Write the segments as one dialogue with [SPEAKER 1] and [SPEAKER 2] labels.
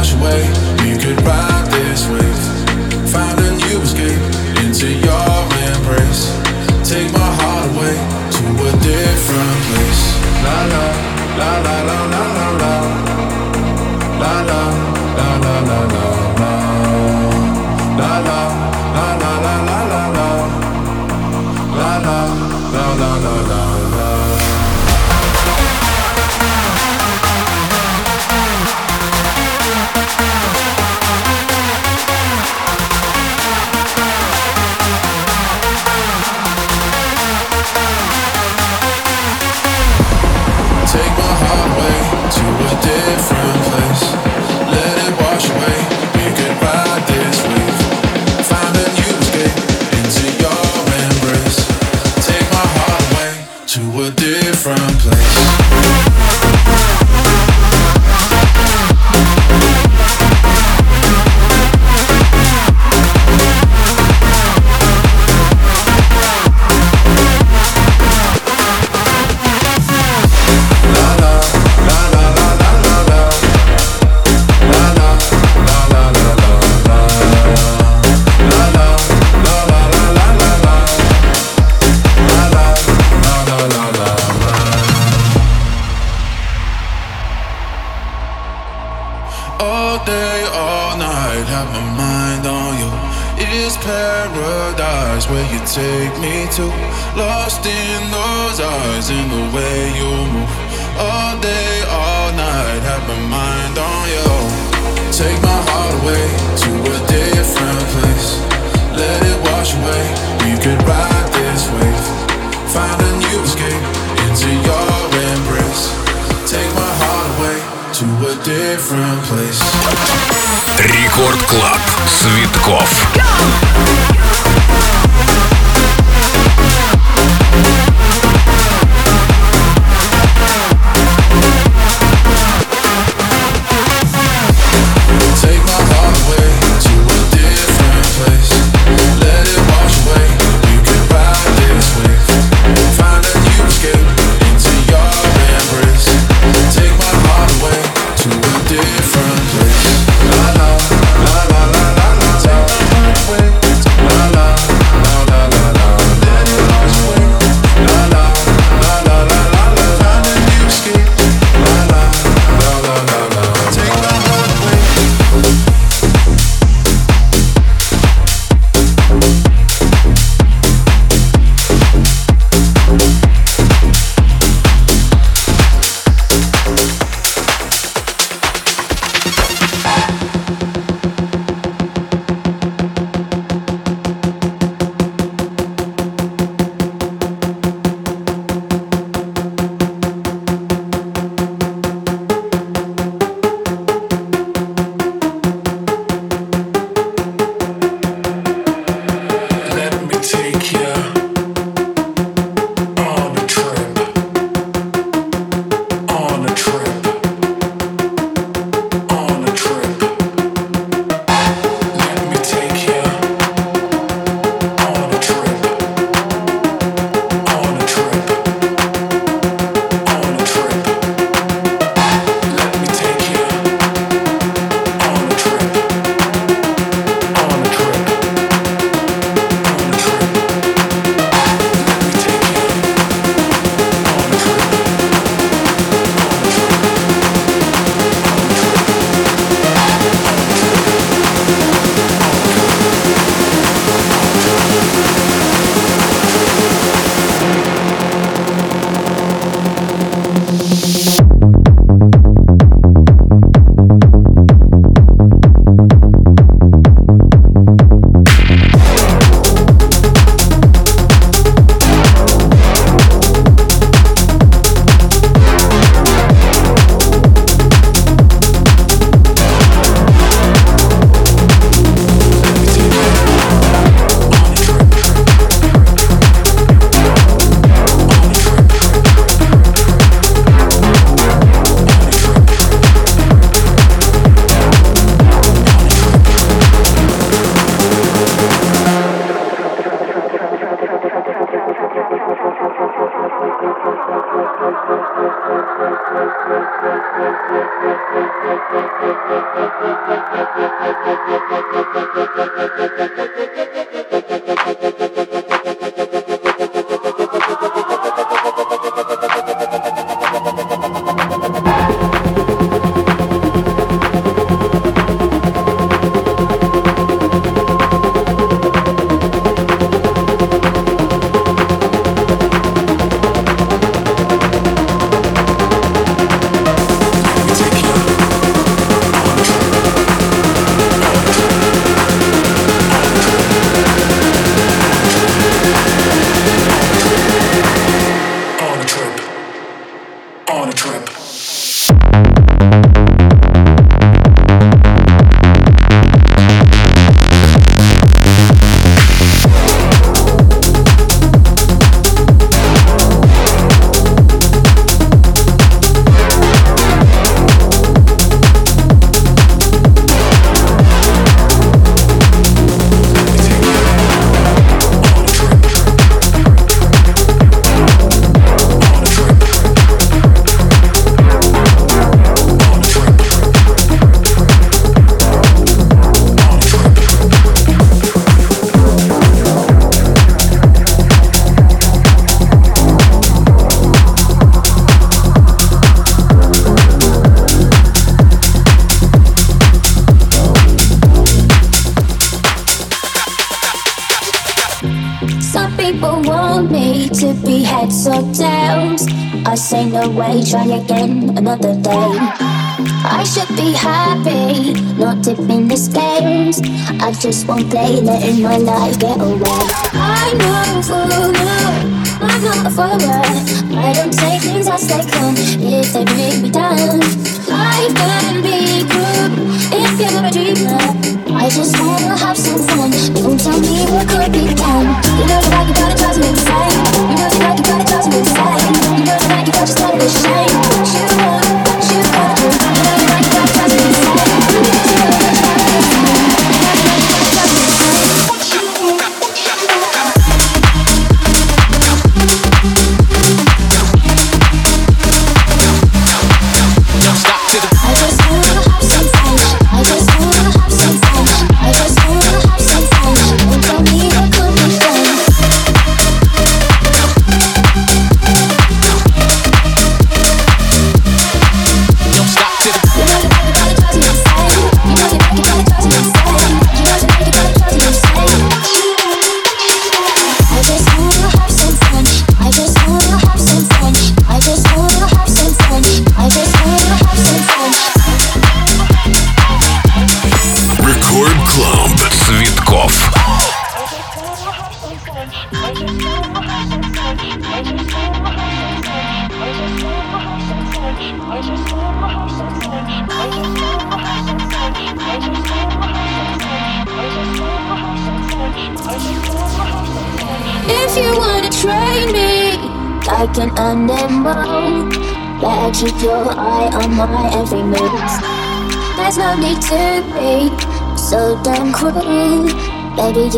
[SPEAKER 1] wash away. You could ride.
[SPEAKER 2] Рекорд Клаб. Цветков.
[SPEAKER 3] themselves. Another day. I should be happy, not tipping the scales. I just won't play, letting my life get away. I know for now. I'm not a follower. I don't take things as they come if they bring me down. Life can be cruel if you're a dreamer. I just wanna have some fun. Don't tell me what could be done. You know that I can got it drives me insane. You know that I can got it drives me insane. You know that I can just let it shame.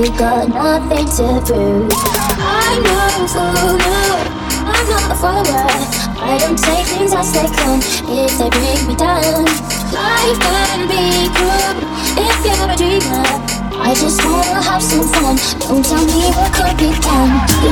[SPEAKER 3] You got
[SPEAKER 4] nothing to prove. I know for you, I'm not a follower. I don't take things as they come if they bring me down. Life can be cruel if you're a dreamer. I just wanna have some fun. Don't tell me what could be done. You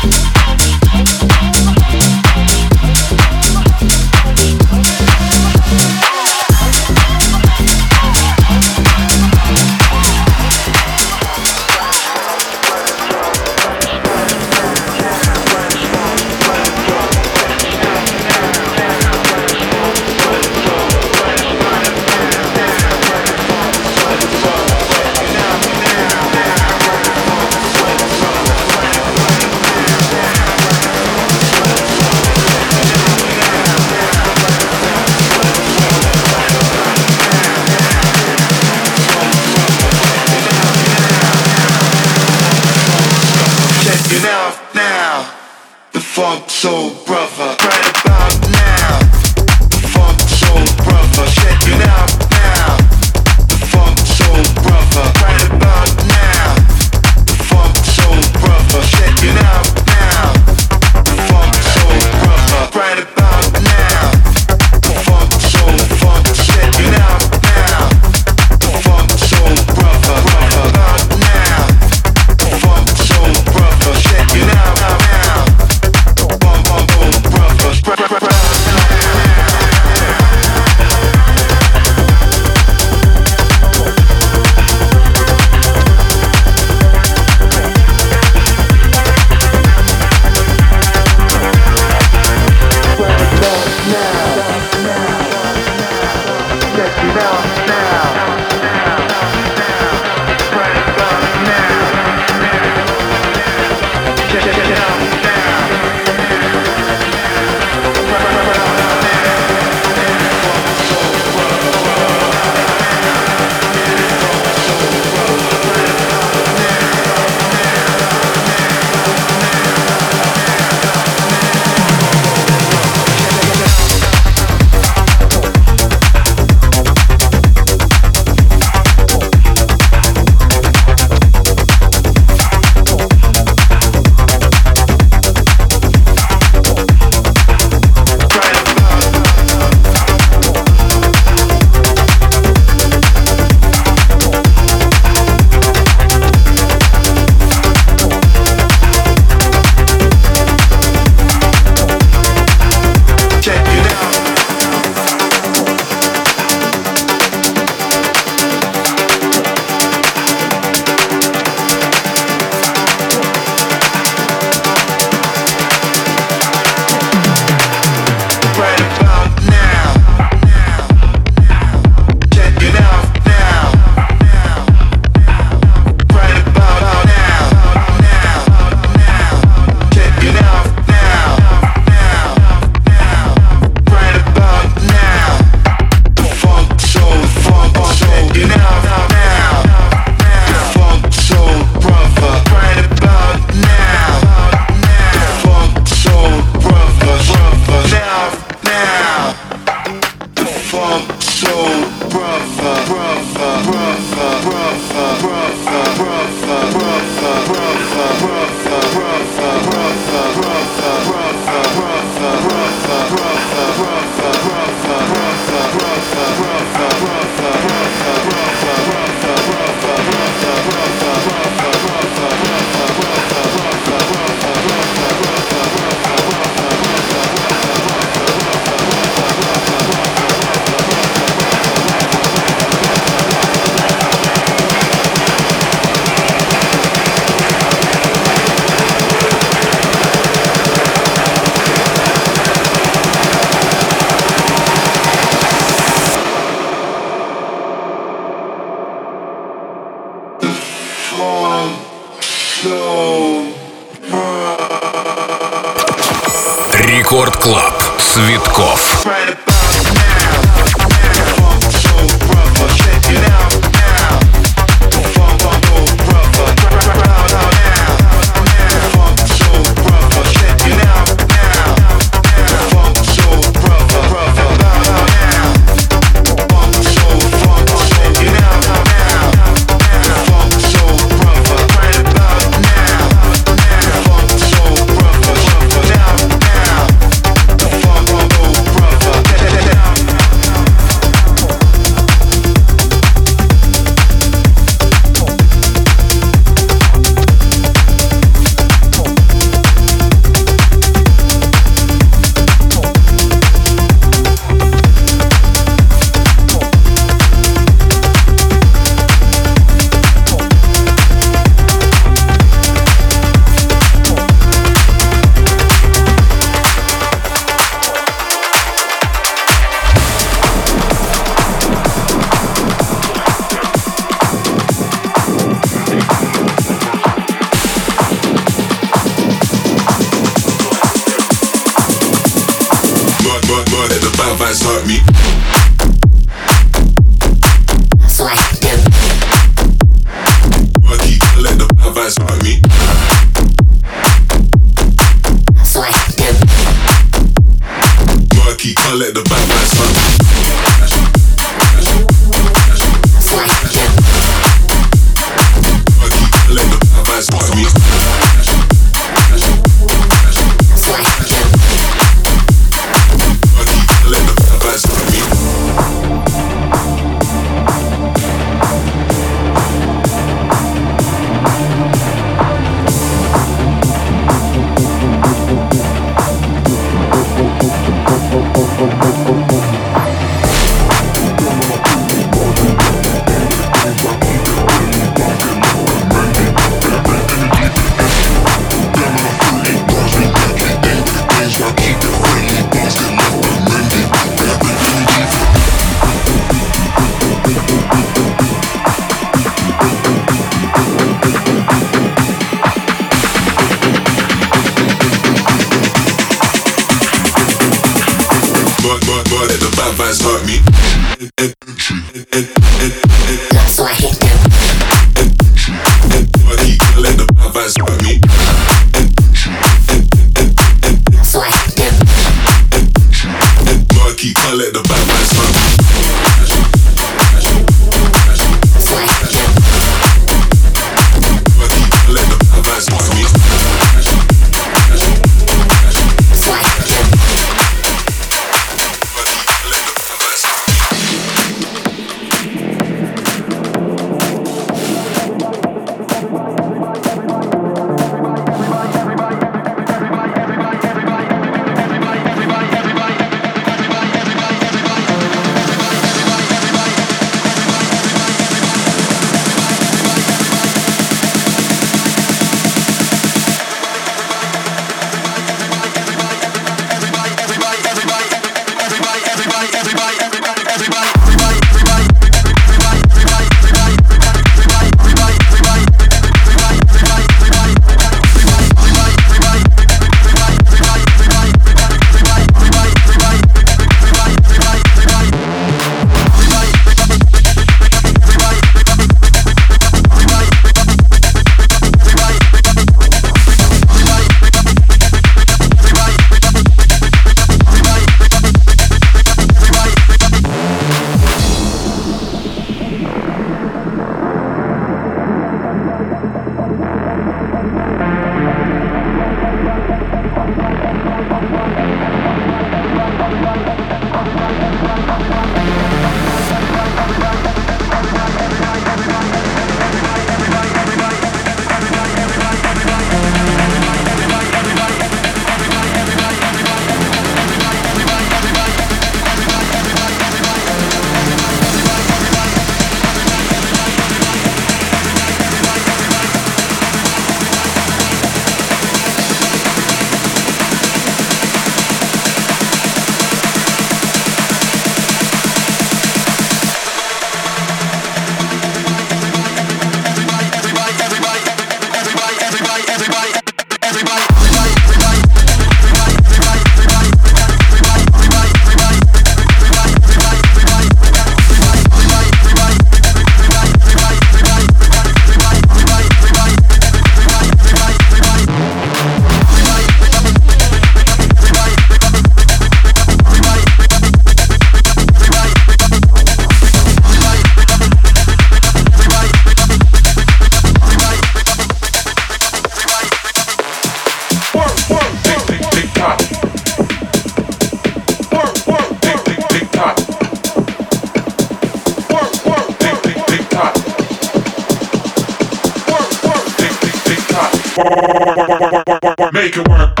[SPEAKER 4] Make it work.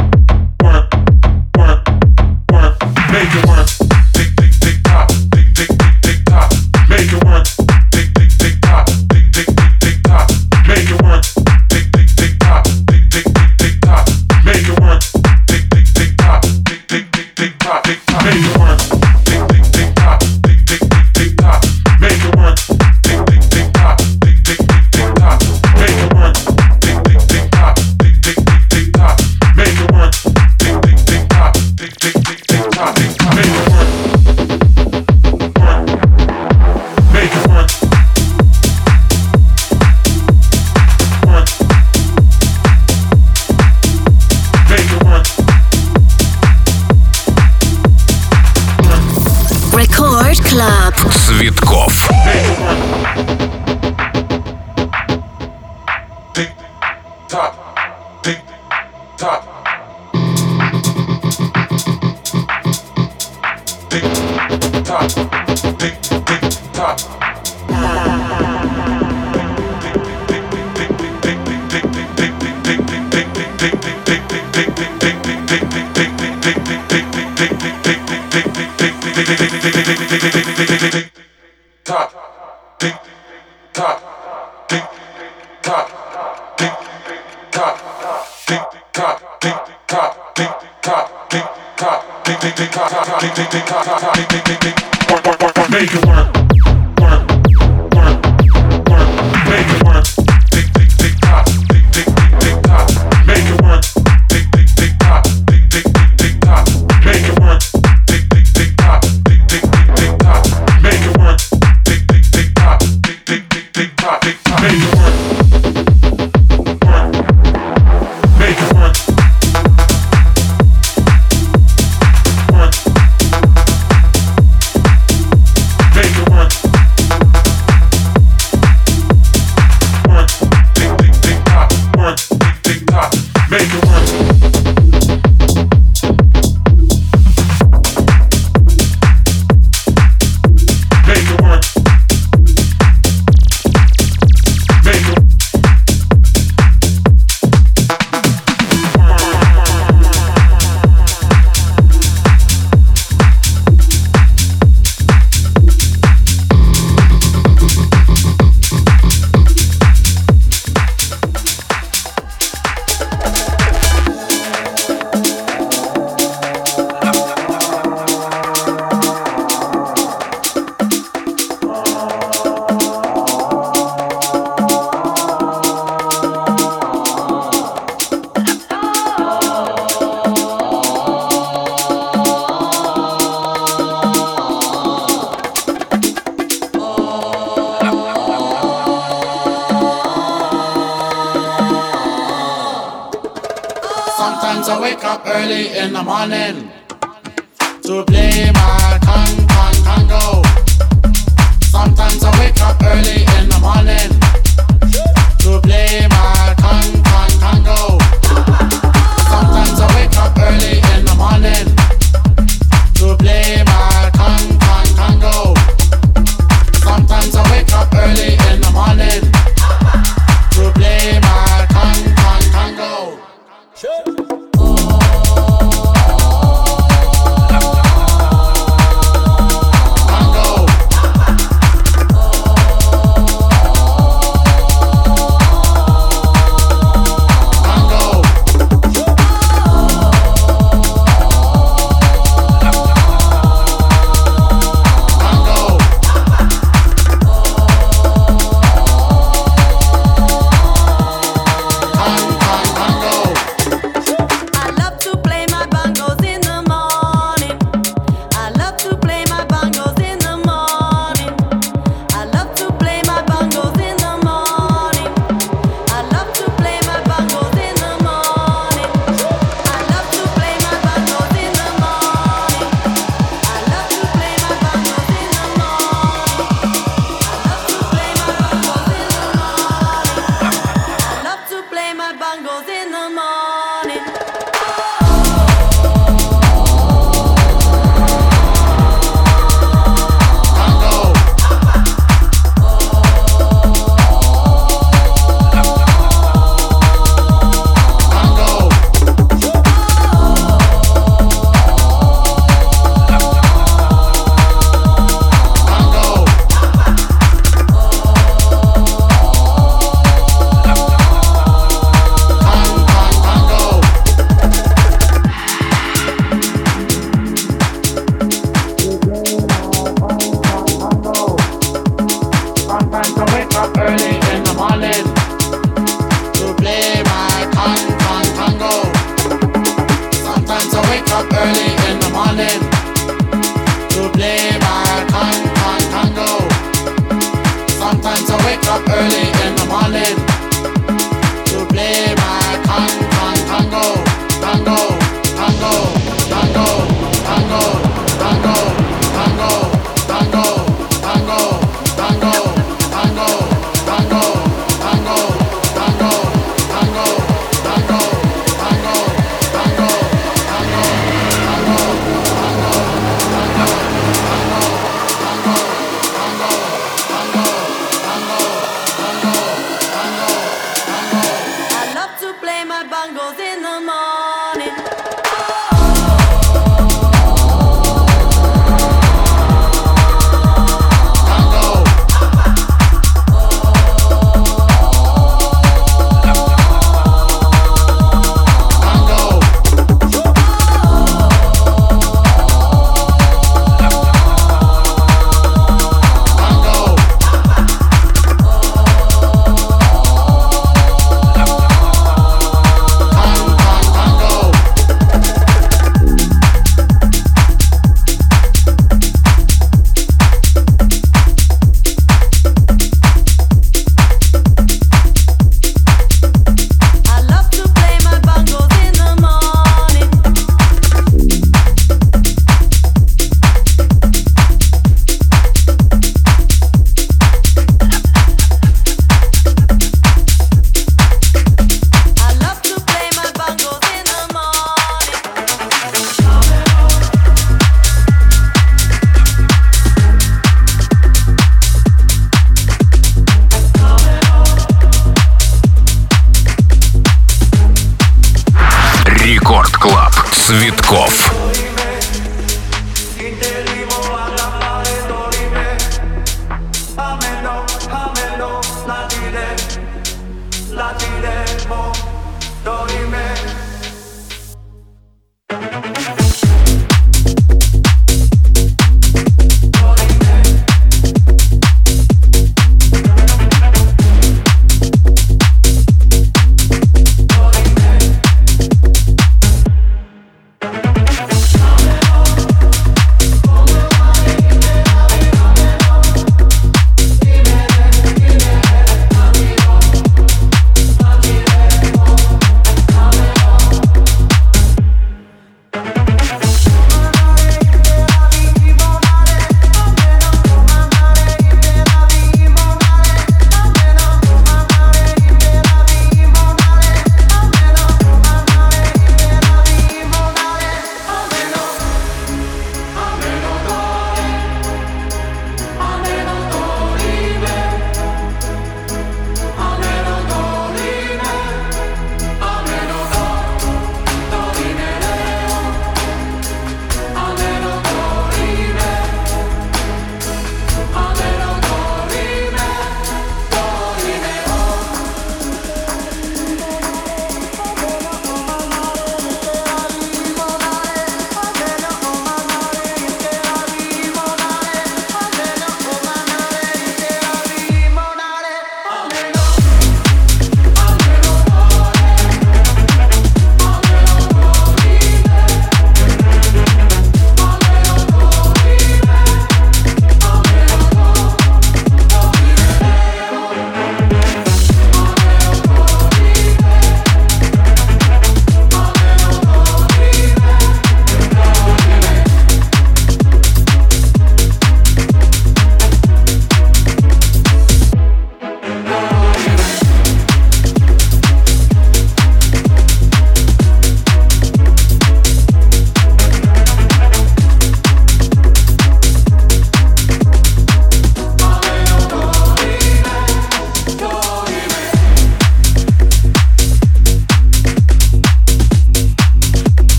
[SPEAKER 4] Make it work.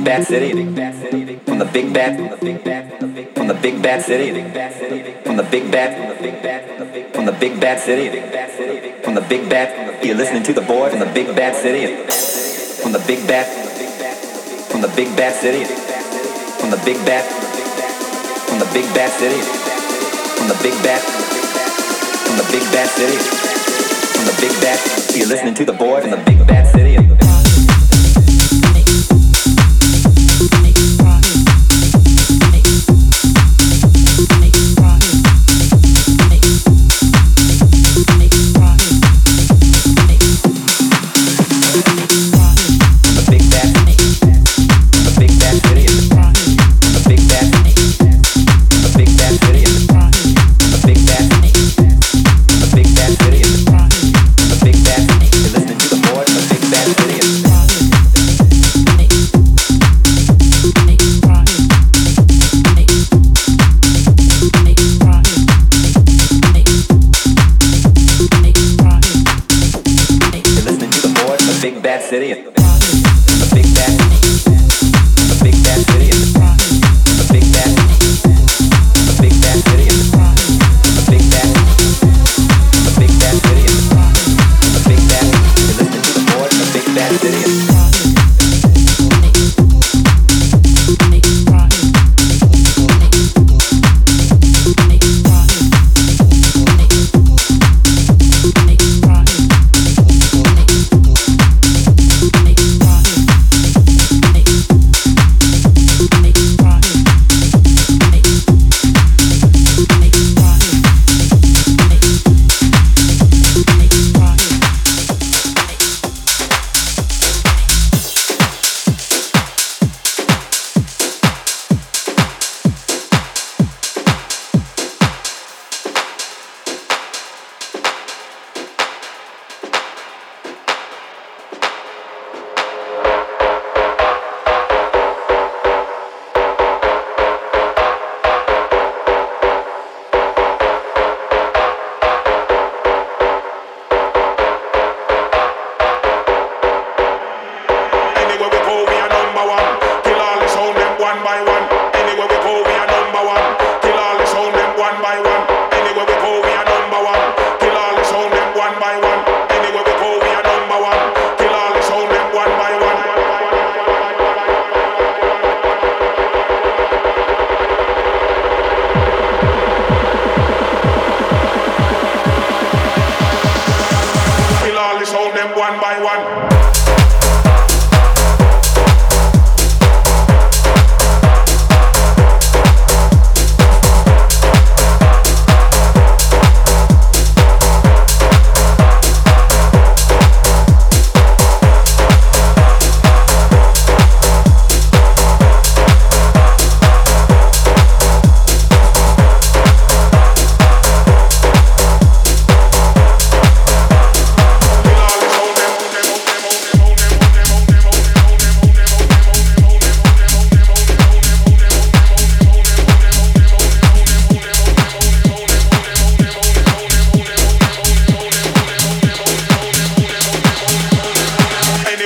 [SPEAKER 4] big bad city, from the
[SPEAKER 5] big bad, from
[SPEAKER 1] the big bad city,
[SPEAKER 6] from the big
[SPEAKER 1] bad, from the
[SPEAKER 7] big bad city, from the big bad. You're listening to the boy from the big bad city, from
[SPEAKER 8] the big bad, from the big bad city, from the big bad, from the big bad city, from the big bad, from the big bad city, from the big bad. You're listening to the boy from the big bad city.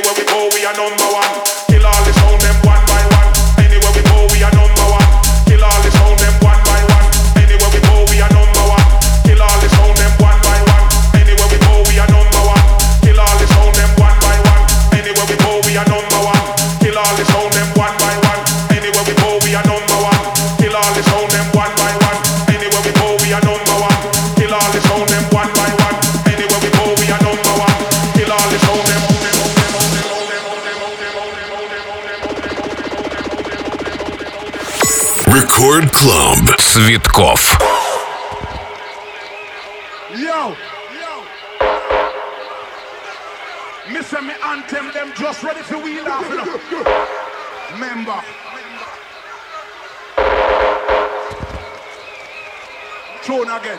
[SPEAKER 8] where we go, we are number one. Клаб
[SPEAKER 1] Цветков.
[SPEAKER 9] Yo, yo. Me me them just ready to wheel off. Member. Again.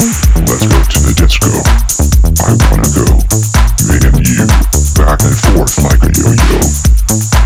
[SPEAKER 9] Let's go to the disco. I wanna go. Me and you, back and forth like a yo-yo.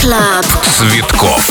[SPEAKER 10] Club.
[SPEAKER 3] Цветков.